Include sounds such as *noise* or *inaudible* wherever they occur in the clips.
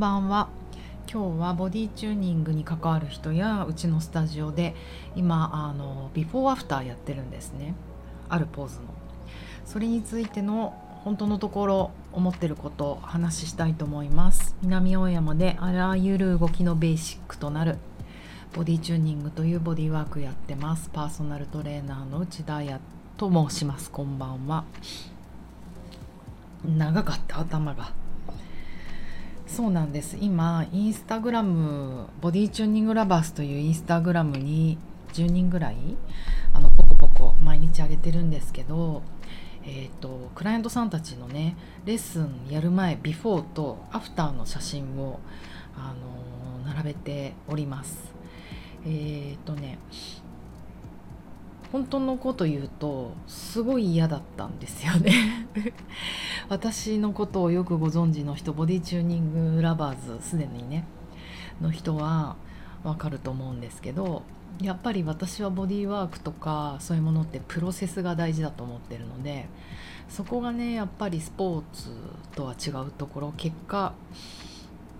ばんは。今日はボディチューニングに関わる人やうちのスタジオで今あのビフォーアフターやってるんですね。あるポーズの。それについての本当のところ思ってることを話したいと思います。南青山であらゆる動きのベーシックとなるボディチューニングというボディワークやってます。パーソナルトレーナーの内田彩と申します。こんばんは。長かった頭が。そうなんです。今インスタグラム Body Tuning Lovers というインスタグラムに10人ぐらいあのポコポコ毎日あげてるんですけどえーと、クライアントさんたちのねレッスンやる前ビフォーとアフターの写真を、あのー、並べております。えっ、ー、とね本当のこと言うとすごい嫌だったんですよね。*laughs* 私のことをよくご存知の人ボディチューニングラバーズすでにねの人はわかると思うんですけどやっぱり私はボディーワークとかそういうものってプロセスが大事だと思ってるのでそこがねやっぱりスポーツとは違うところ結果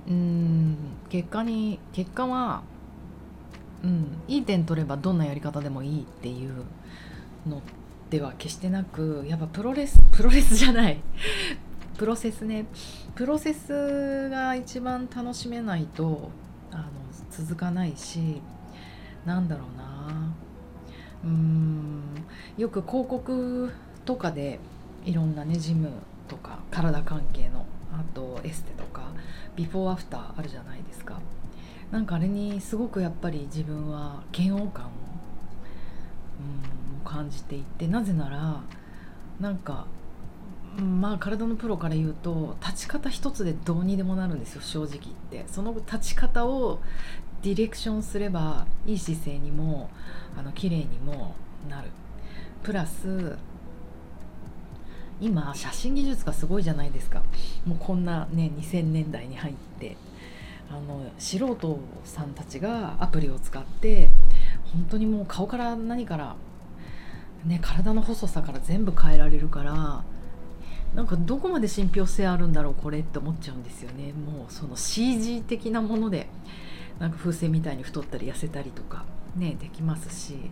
うーん結果に結果はうん、いい点取ればどんなやり方でもいいっていうのでは決してなくやっぱプロレス *laughs* プロレスじゃない。プロセスね。プロセスが一番楽しめないとあの続かないしなんだろうな。うーん。よく広告とかでいろんなねジムとか体関係のあとエステとかビフォーアフターあるじゃないですか。なんかあれにすごくやっぱり自分は嫌悪感を、うん、感じていてなぜならなんかんまあ体のプロから言うと立ち方一つでどうにでもなるんですよ正直言って。その立ち方をディレクションすればいい姿勢にもあの綺麗にもなる。プラス今写真技術がすごいじゃないですか。もうこんなね2000年代に入って。あの素人さんたちがアプリを使って本当にもう顔から何から、ね、体の細さから全部変えられるからなんかどこまで信憑性あるんだろうこれって思っちゃうんですよね。もうその CG 的なものでなんか風船みたいに太ったり痩せたりとかねできますし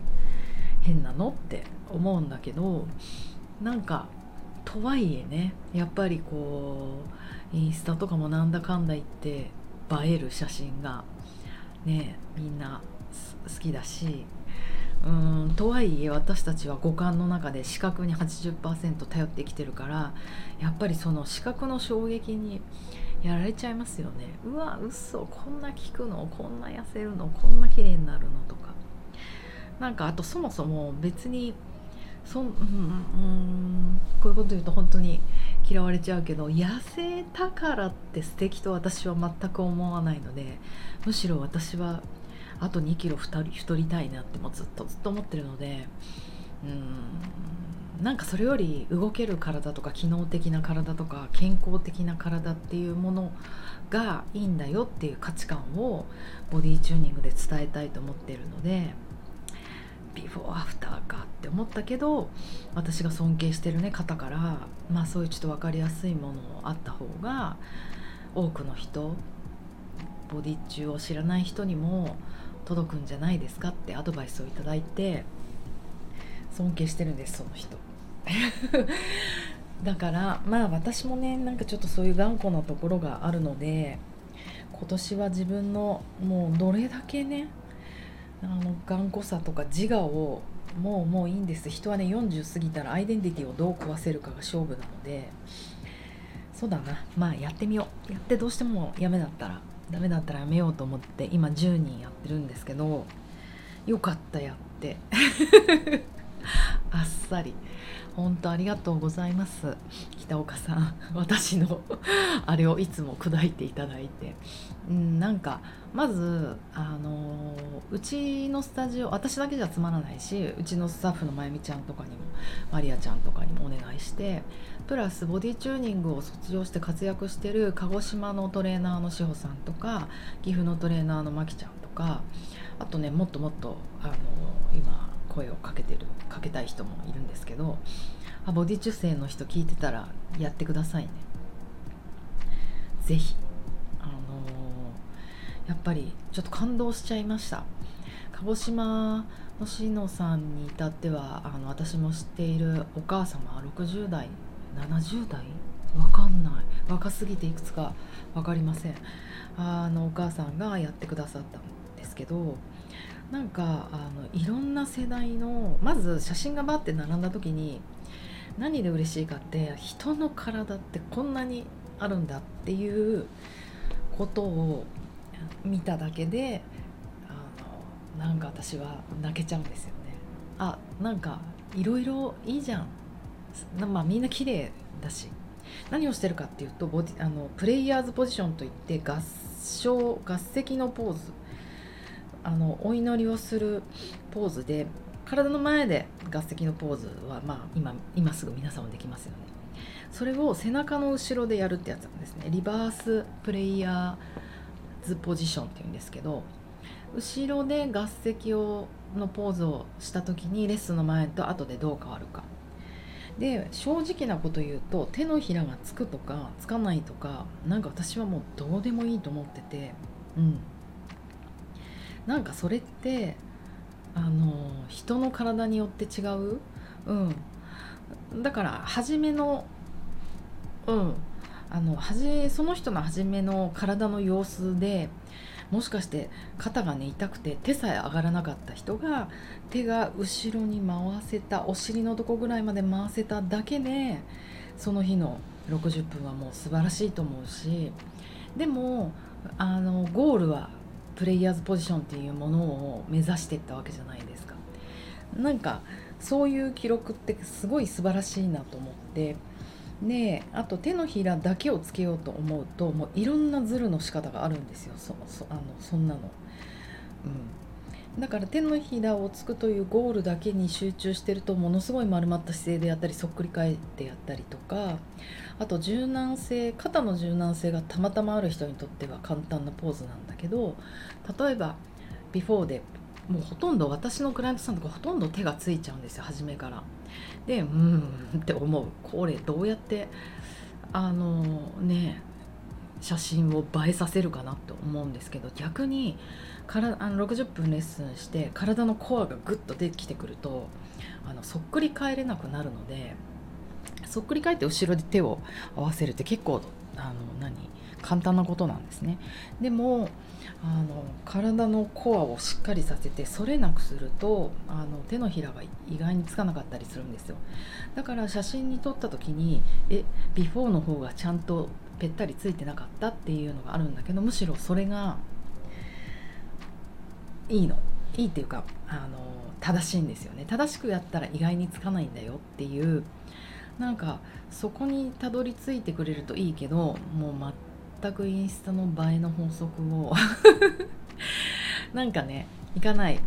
変なのって思うんだけどなんかとはいえねやっぱりこうインスタとかもなんだかんだ言って映える写真がねみんな好きだしうんとはいえ私たちは五感の中で視覚に80%頼ってきてるからやっぱりその視覚の衝撃にやられちゃいますよね。うわ嘘こんな効くの？こんな痩せるの？こんな綺麗になるの？とか。なんかあとそもそも別にそん、うん、こういうこと言うと本当に嫌われちゃうけど痩せたからって素敵と私は全く思わないのでむしろ私はあと2キロ太り太りたいなってもずっとずっと思ってるのでうんなんかそれより動ける体とか機能的な体とか健康的な体っていうものがいいんだよっていう価値観をボディチューニングで伝えたいと思ってるのでビフォーアフターかって思ったけど私が尊敬してる、ね、方から、まあ、そういうちょっと分かりやすいものあった方が多くの人ボディ中を知らない人にも届くんじゃないですかってアドバイスをいただいて尊敬してるんですその人。*laughs* だからまあ私もねなんかちょっとそういう頑固なところがあるので今年は自分のもうどれだけねあの頑固さとか自我をもうもういいんです。人はね40過ぎたらアイデンティティをどう壊せるかが勝負なので。そうだな。まあやってみよう。やってどうしてもやめだったらダメだったらやめようと思って今10人やってるんですけどよかったやって。*laughs* あっさり。本当ありがとうございます。北岡さん *laughs* 私の *laughs* あれをいつも砕いていただいて、うん、なんかまずあのうちのスタジオ私だけじゃつまらないしうちのスタッフのまゆみちゃんとかにもマリアちゃんとかにもお願いしてプラスボディチューニングを卒業して活躍してる鹿児島のトレーナーの志保さんとか岐阜のトレーナーのまきちゃんとかあとねもっともっとあの今声をかけてるかけたい人もいるんですけどあボディ中性の人聞いてたらやってくださいね。是非あのやっぱりちょっと感動しちゃいました。鹿児島のしのさんに至ってはあの私も知っているお母様60代70代？わかんない。若すぎていくつか分かりません。あのお母さんがやってくださったんですけどなんかあのいろんな世代のまず写真がバッて並んだ時に何で嬉しいかって人の体ってこんなにあるんだっていうことを見ただけであのなんか私は泣けちゃうんですよね。あなんかいろいろいいじゃん。まあみんな綺麗だし。何をしてるかっていうとボディあのプレイヤーズポジションといって合唱合席のポーズ。あのお祈りをするポーズで体の前で合席のポーズは、まあ、今今すぐ皆さんもできますよね。それを背中の後ろでやるってやつなんですね。リバースプレイヤーズポジションっていうんですけど後ろで合席をのポーズをした時にレッスンの前と後でどう変わるか。で正直なこと言うと手のひらがつくとかつかないとかなんか私はもうどうでもいいと思っててうん。なんかそれってあの人の体によって違う？うん。だから初めのうん。あのはじその人の初めの体の様子でもしかして肩がね痛くて手さえ上がらなかった人が手が後ろに回せたお尻のとこぐらいまで回せただけでその日の60分はもう素晴らしいと思うしでもあのゴールはプレイヤーズポジションっていうものを目指していったわけじゃないですか。なんかそういう記録ってすごい素晴らしいなと思ってであと手のひらだけをつけようと思うともういろんなズルの仕方があるんですよそそあのそんなの。だから手のひらをつくというゴールだけに集中してるとものすごい丸まった姿勢でやったりそっくり返ってやったりとかあと柔軟性肩の柔軟性がたまたまある人にとっては簡単なポーズなんだけど例えばビフォーでもうほとんど私のクライアントさんとかほとんど手がついちゃうんですよ初めから。でうんって思うこれどうやってあのね写真を映えさせるかなって思うんですけど逆にからあの60分レッスンして体のコアがグッと出てきてくるとあのそっくり返れなくなるのでそっくり返って後ろで手を合わせるって結構あの何簡単なことなんですね。でもあの体のコアをしっかりさせて反れなくするとあの手のひらが意外につかなかったりするんですよだから写真に撮った時にえビフォーの方がちゃんとぺったりついてなかったっていうのがあるんだけどむしろそれがいいの。いいっていうかあの正しいんですよね。正しくやったら意外につかないんだよっていう。なんかそこにたどり着いてくれるといいけどもう全くインスタの映えの法則を *laughs* なんかねいかない。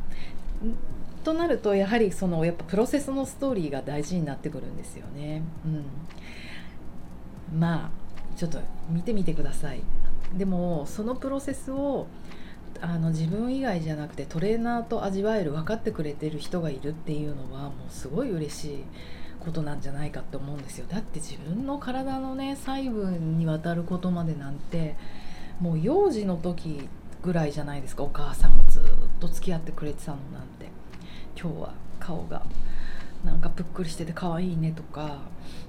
となるとやはりそのやっぱプロセスのストーリーが大事になってくるんですよね。うん、まあちょっと見てみてください。でもそのプロセスをあの自分以外じゃなくてトレーナーと味わえる分かってくれてる人がいるっていうのはもうすごい嬉しいことなんじゃないかって思うんですよ。だって自分の体のね細部にわたることまでなんてもう幼児の時ぐらいじゃないですか。お母さんもずっと付き合ってくれてたのなんて。今日は顔がなんかぷっくりしてて可愛いねとか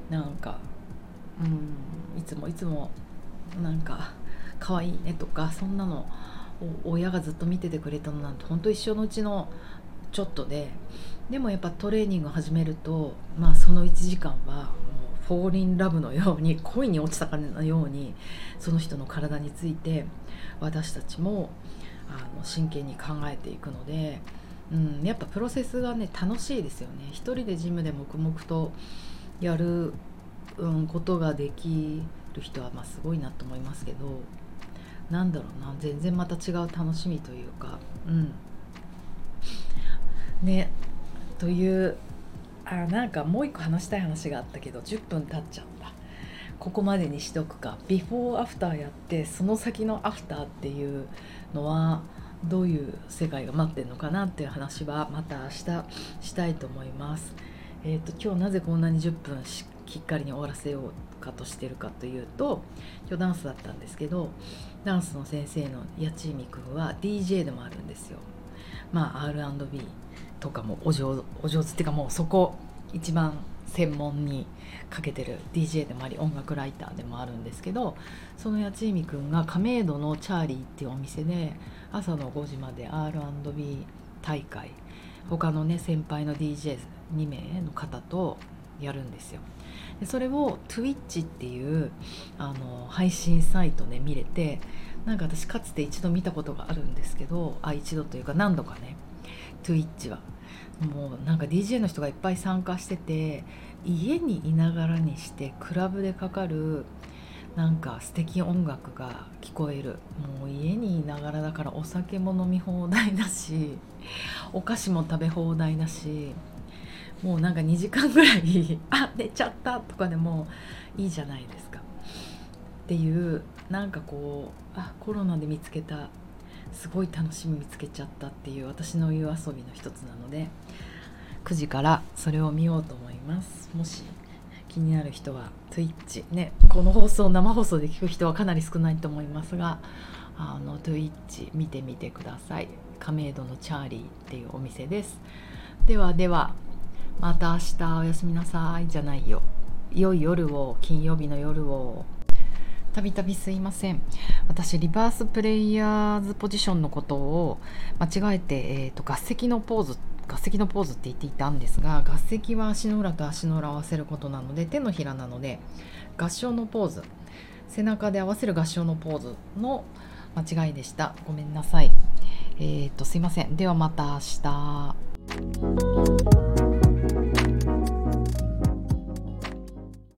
なんかうんいつもいつもなんか可愛いねとかそんなの親がずっと見ててくれたのなんて本当一生のうちのちょっとででもやっぱトレーニング始めると、まあ、その1時間はもうフォーリンラブのように *laughs* 恋に落ちたかのようにその人の体について私たちもあの真剣に考えていくので、うん、やっぱプロセスがね楽しいですよね。一人でジムで黙々とやる、うん、ことができる人はまあすごいなと思いますけどなんだろうな全然また違う楽しみというかうん。ねというあなんかもう一個話したい話があったけど10分経っちゃった。ここまでにしとくか。ビフォーアフターやってその先のアフターっていうのはどういう世界が待ってるのかなっていう話はまた明日したいと思います。えーと、今日なぜこんなに10分しきっかりに終わらせようかとしてるかというと今日ダンスだったんですけどダンスの先生の八千美君は DJ でもあるんですよ。まあ R&B とかもお上お上手っていうかもうそこ一番専門にかけてる DJ でもあり音楽ライターでもあるんですけどその八千美君が亀戸のチャーリーっていうお店で朝の5時まで R&B 大会他のね先輩の DJ2 名の方とやるんですよ。でそれを Twitch っていうあの配信サイトで見れてなんか私かつて一度見たことがあるんですけどあ一度というか何度かね Twitch は。もうなんか DJ の人がいっぱい参加してて家にいながらにしてクラブでかかるなんか素敵音楽が聞こえる。もう家にいながらだからお酒も飲み放題だしお菓子も食べ放題だしもうなんか2時間ぐらい *laughs* あ寝ちゃったとかでもいいじゃないですか。っていうなんかこうあコロナで見つけたすごい楽しみ見つけちゃったっていう私の夜遊びの一つなので9時からそれを見ようと思います。もし気になる人は Twitch ねこの放送生放送で聞く人はかなり少ないと思いますがあの Twitch 見てみてください。亀戸のチャーリーっていうお店です。ではではまた明日おやすみなさいじゃないよ。良い夜を金曜日の夜を。たびたびすいません。私リバースプレイヤーズポジションのことを間違えて、えーと、合席のポーズ合席のポーズって言っていたんですが合席は足の裏と足の裏を合わせることなので手のひらなので合唱のポーズ。背中で合わせる合唱のポーズの間違いでした。ごめんなさい。えっ、ー、とすいません。ではまた明日。